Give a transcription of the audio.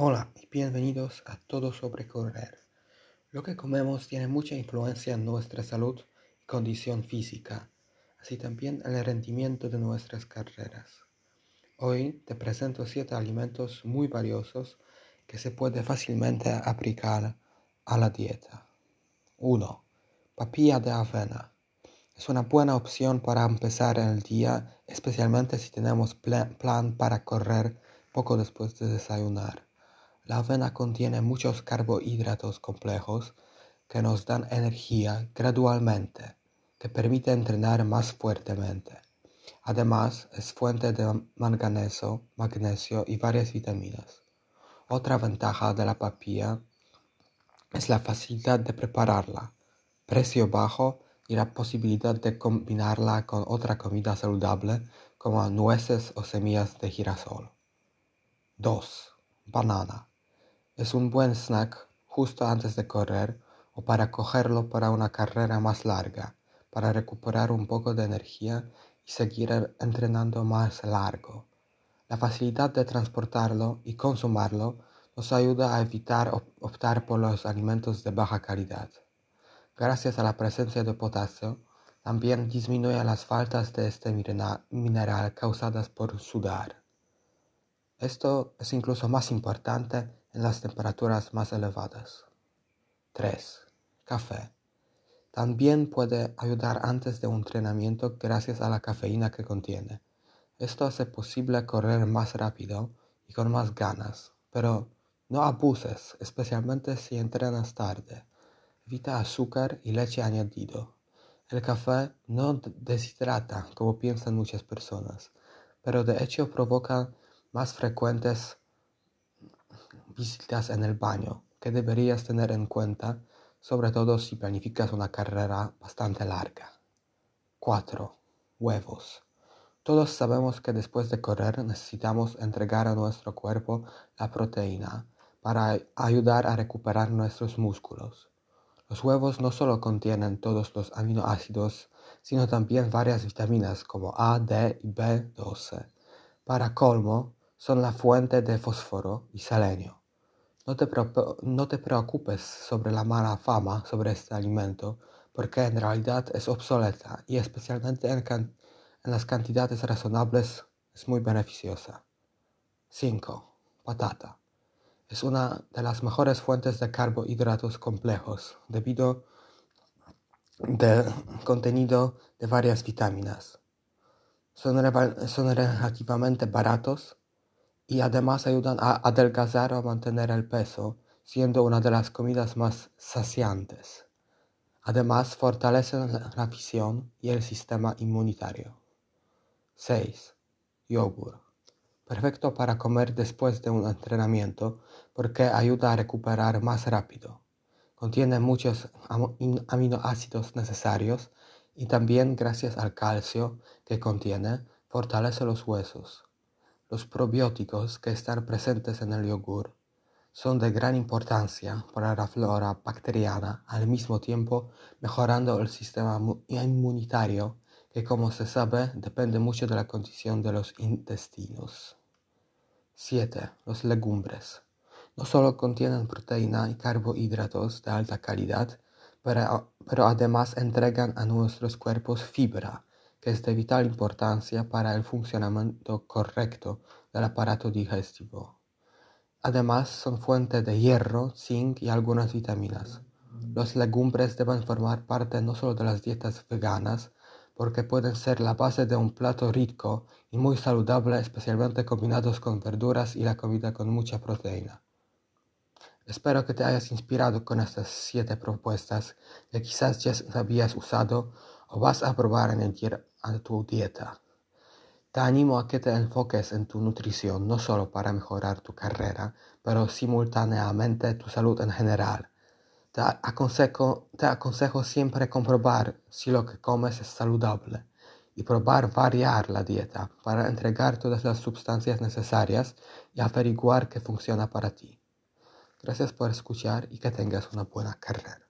Hola y bienvenidos a Todo sobre Correr. Lo que comemos tiene mucha influencia en nuestra salud y condición física, así también en el rendimiento de nuestras carreras. Hoy te presento siete alimentos muy valiosos que se puede fácilmente aplicar a la dieta. 1. Papilla de avena. Es una buena opción para empezar el día, especialmente si tenemos plan para correr poco después de desayunar. La avena contiene muchos carbohidratos complejos que nos dan energía gradualmente, que permite entrenar más fuertemente. Además, es fuente de manganeso, magnesio y varias vitaminas. Otra ventaja de la papilla es la facilidad de prepararla, precio bajo y la posibilidad de combinarla con otra comida saludable como nueces o semillas de girasol. 2. Banana. Es un buen snack justo antes de correr o para cogerlo para una carrera más larga, para recuperar un poco de energía y seguir entrenando más largo. La facilidad de transportarlo y consumirlo nos ayuda a evitar optar por los alimentos de baja calidad. Gracias a la presencia de potasio, también disminuye las faltas de este mineral causadas por sudar. Esto es incluso más importante las temperaturas más elevadas. 3. Café. También puede ayudar antes de un entrenamiento gracias a la cafeína que contiene. Esto hace posible correr más rápido y con más ganas, pero no abuses, especialmente si entrenas tarde. Evita azúcar y leche añadido. El café no deshidrata como piensan muchas personas, pero de hecho provoca más frecuentes visitas en el baño que deberías tener en cuenta, sobre todo si planificas una carrera bastante larga. 4. Huevos. Todos sabemos que después de correr necesitamos entregar a nuestro cuerpo la proteína para ayudar a recuperar nuestros músculos. Los huevos no solo contienen todos los aminoácidos, sino también varias vitaminas como A, D y B12. Para colmo, son la fuente de fósforo y selenio. No te, preocupes sobre la mala fama sobre este alimento, porque en realidad es obsoleta y especialmente en, las cantidades razonables es muy beneficiosa. 5. Patata. Es una de las mejores fuentes de carbohidratos complejos debido al contenido de varias vitaminas. Son relativamente baratos y además ayudan a adelgazar o mantener el peso, siendo una de las comidas más saciantes. Además, fortalecen la visión y el sistema inmunitario. 6. Yogur. Perfecto para comer después de un entrenamiento porque ayuda a recuperar más rápido. Contiene muchos aminoácidos necesarios y también gracias al calcio que contiene fortalece los huesos. Los probióticos que están presentes en el yogur son de gran importancia para la flora bacteriana, al mismo tiempo mejorando el sistema inmunitario, que como se sabe depende mucho de la condición de los intestinos. 7. Los legumbres. No solo contienen proteína y carbohidratos de alta calidad, pero, pero además entregan a nuestros cuerpos fibra, que es de vital importancia para el funcionamiento correcto del aparato digestivo. Además, son fuente de hierro, zinc y algunas vitaminas. Los legumbres deben formar parte no solo de las dietas veganas, porque pueden ser la base de un plato rico y muy saludable, especialmente combinados con verduras y la comida con mucha proteína. Espero que te hayas inspirado con estas siete propuestas que quizás ya habías usado o vas a probar en a tu dieta. Te animo a que te enfoques en tu nutrición no solo para mejorar tu carrera, pero simultáneamente tu salud en general. Te aconsejo, te aconsejo siempre comprobar si lo que comes es saludable y probar variar la dieta para entregar todas las sustancias necesarias y averiguar qué funciona para ti. Gracias por escuchar y que tengas una buena carrera.